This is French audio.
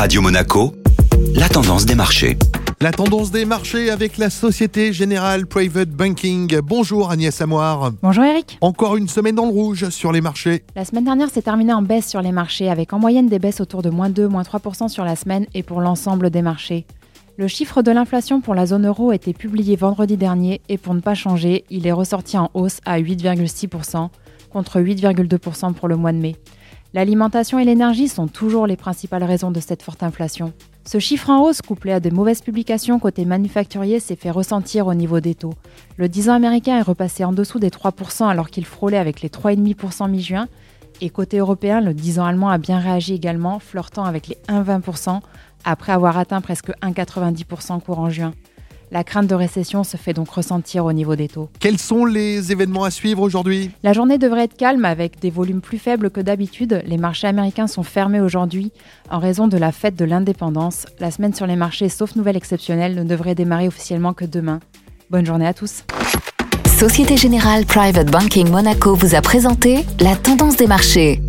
Radio Monaco, la tendance des marchés. La tendance des marchés avec la Société Générale Private Banking. Bonjour Agnès Amoir. Bonjour Eric. Encore une semaine dans le rouge sur les marchés. La semaine dernière s'est terminée en baisse sur les marchés avec en moyenne des baisses autour de moins 2, moins 3% sur la semaine et pour l'ensemble des marchés. Le chiffre de l'inflation pour la zone euro a été publié vendredi dernier et pour ne pas changer, il est ressorti en hausse à 8,6% contre 8,2% pour le mois de mai. L'alimentation et l'énergie sont toujours les principales raisons de cette forte inflation. Ce chiffre en hausse, couplé à de mauvaises publications côté manufacturier, s'est fait ressentir au niveau des taux. Le 10 ans américain est repassé en dessous des 3% alors qu'il frôlait avec les 3,5% mi-juin. Et côté européen, le 10 ans allemand a bien réagi également, flirtant avec les 1,20% après avoir atteint presque 1,90% courant juin. La crainte de récession se fait donc ressentir au niveau des taux. Quels sont les événements à suivre aujourd'hui? La journée devrait être calme avec des volumes plus faibles que d'habitude. Les marchés américains sont fermés aujourd'hui en raison de la fête de l'indépendance. La semaine sur les marchés, sauf nouvelle exceptionnelle, ne devrait démarrer officiellement que demain. Bonne journée à tous. Société Générale Private Banking Monaco vous a présenté la tendance des marchés.